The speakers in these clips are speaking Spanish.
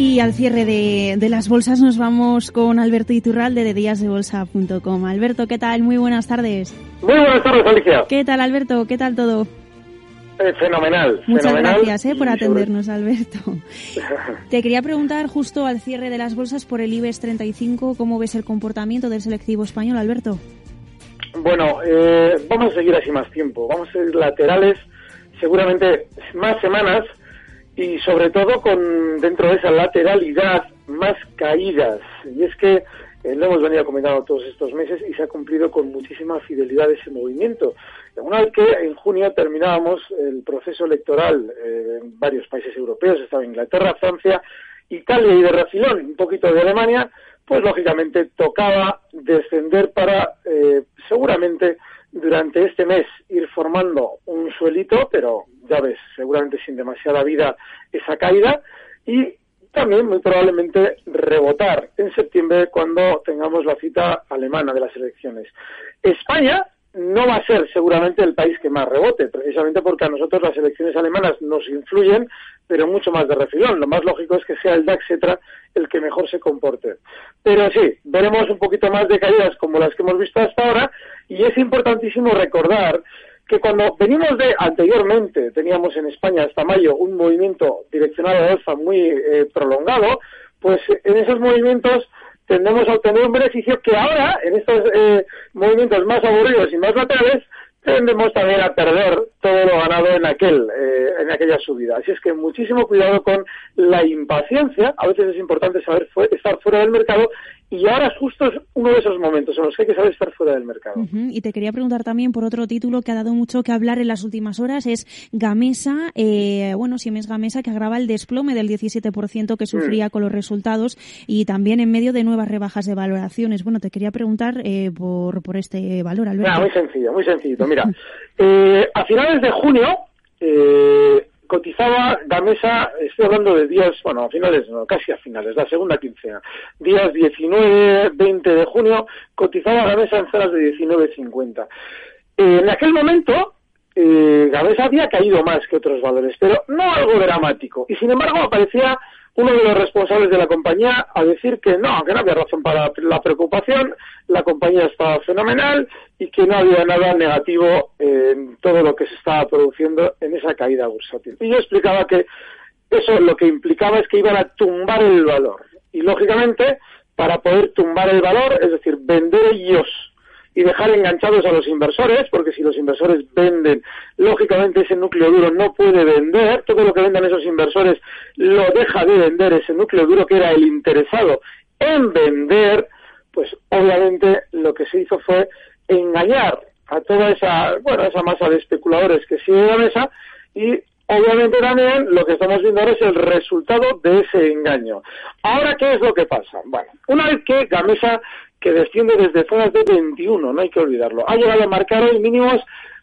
Y al cierre de, las bolsas nos vamos con Alberto Iturralde de díasdebolsa.com. Alberto, ¿qué tal? Muy buenas tardes. Muy buenas tardes, Alicia. ¿Qué tal, Alberto? ¿Qué tal todo? Eh, fenomenal. Muchas fenomenal. gracias eh, por atendernos, Alberto. Te quería preguntar justo al cierre de las bolsas por el IBEX 35, ¿cómo ves el comportamiento del selectivo español, Alberto? Bueno, eh, vamos a seguir así más tiempo. Vamos a seguir laterales, seguramente más semanas y sobre todo con dentro de esa lateralidad más caídas. Y es que eh, lo hemos venido comentando todos estos meses y se ha cumplido con muchísima fidelidad ese movimiento. Una vez que en junio terminábamos el proceso electoral eh, en varios países europeos, estaba Inglaterra, Francia, Italia y de refilón un poquito de Alemania, pues lógicamente tocaba descender para eh, seguramente durante este mes ir formando un suelito, pero ya ves, seguramente sin demasiada vida esa caída, y también muy probablemente rebotar en septiembre cuando tengamos la cita alemana de las elecciones. España no va a ser seguramente el país que más rebote, precisamente porque a nosotros las elecciones alemanas nos influyen, pero mucho más de refilón. Lo más lógico es que sea el DAX, el que mejor se comporte. Pero sí, veremos un poquito más de caídas como las que hemos visto hasta ahora, y es importantísimo recordar que cuando venimos de anteriormente, teníamos en España hasta mayo un movimiento direccionado a alfa muy eh, prolongado, pues en esos movimientos tendemos a obtener un beneficio que ahora, en estos eh, movimientos más aburridos y más laterales, tendemos también a perder todo lo ganado en aquel eh, en aquella subida. Así es que muchísimo cuidado con la impaciencia. A veces es importante saber estar fuera del mercado y ahora justo es uno de esos momentos en los que hay que saber estar fuera del mercado. Y te quería preguntar también por otro título que ha dado mucho que hablar en las últimas horas, es Gamesa, eh, bueno, Siemens Gamesa, que agrava el desplome del 17% que sufría mm. con los resultados y también en medio de nuevas rebajas de valoraciones. Bueno, te quería preguntar eh, por, por este valor, Alberto. muy sencillo, muy sencillo. Mira, eh, a finales de junio, eh, cotizaba Gamesa, estoy hablando de días, bueno, a finales, no, casi a finales, la segunda quincena, días 19, 20 de junio, cotizaba Gamesa en zonas de 19.50. Eh, en aquel momento, eh, Gamesa había caído más que otros valores, pero no algo dramático, y sin embargo aparecía uno de los responsables de la compañía a decir que no, que no había razón para la preocupación, la compañía estaba fenomenal y que no había nada negativo en todo lo que se estaba produciendo en esa caída bursátil. Y yo explicaba que eso lo que implicaba es que iban a tumbar el valor. Y lógicamente, para poder tumbar el valor, es decir, vender ellos y dejar enganchados a los inversores, porque si los inversores venden, lógicamente ese núcleo duro no puede vender, todo lo que vendan esos inversores lo deja de vender ese núcleo duro que era el interesado en vender, pues obviamente lo que se hizo fue engañar a toda esa, bueno, esa masa de especuladores que sigue la mesa y obviamente también lo que estamos viendo ahora es el resultado de ese engaño. Ahora, ¿qué es lo que pasa? Bueno, una vez que Gamesa que desciende desde zonas de 21, no hay que olvidarlo. Ha llegado a marcar hoy mínimos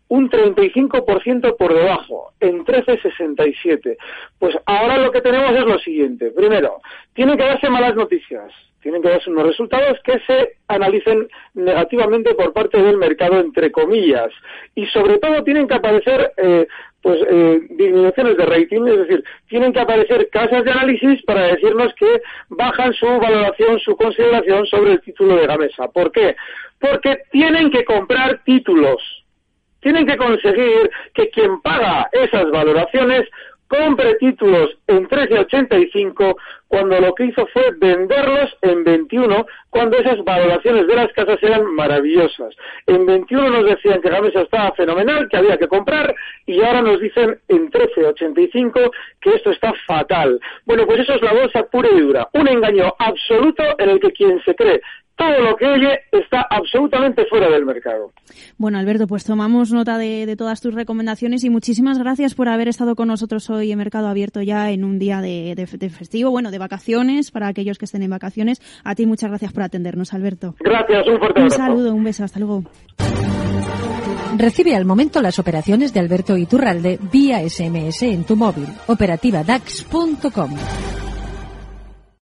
un 35% por debajo, en 13,67. Pues ahora lo que tenemos es lo siguiente. Primero, tienen que darse malas noticias, tienen que darse unos resultados que se analicen negativamente por parte del mercado, entre comillas. Y sobre todo tienen que aparecer eh, pues eh, disminuciones de rating, es decir, tienen que aparecer casas de análisis para decirnos que bajan su valoración, su consideración sobre el título de Gamesa. ¿Por qué? Porque tienen que comprar títulos. Tienen que conseguir que quien paga esas valoraciones compre títulos en 13.85 cuando lo que hizo fue venderlos en 21 cuando esas valoraciones de las casas eran maravillosas. En 21 nos decían que la mesa estaba fenomenal, que había que comprar y ahora nos dicen en 13.85 que esto está fatal. Bueno, pues eso es la bolsa pura y dura. Un engaño absoluto en el que quien se cree todo lo que oye está absolutamente fuera del mercado. Bueno, Alberto, pues tomamos nota de, todas tus recomendaciones y muchísimas gracias por haber estado con nosotros hoy en Mercado Abierto ya en un día de, de, festivo, bueno, de vacaciones, para aquellos que estén en vacaciones. A ti muchas gracias por atendernos, Alberto. Gracias, un fuerte abrazo. Un saludo, un beso, hasta luego. Recibe al momento las operaciones de Alberto Iturralde vía SMS en tu móvil. Operativa DAX.com.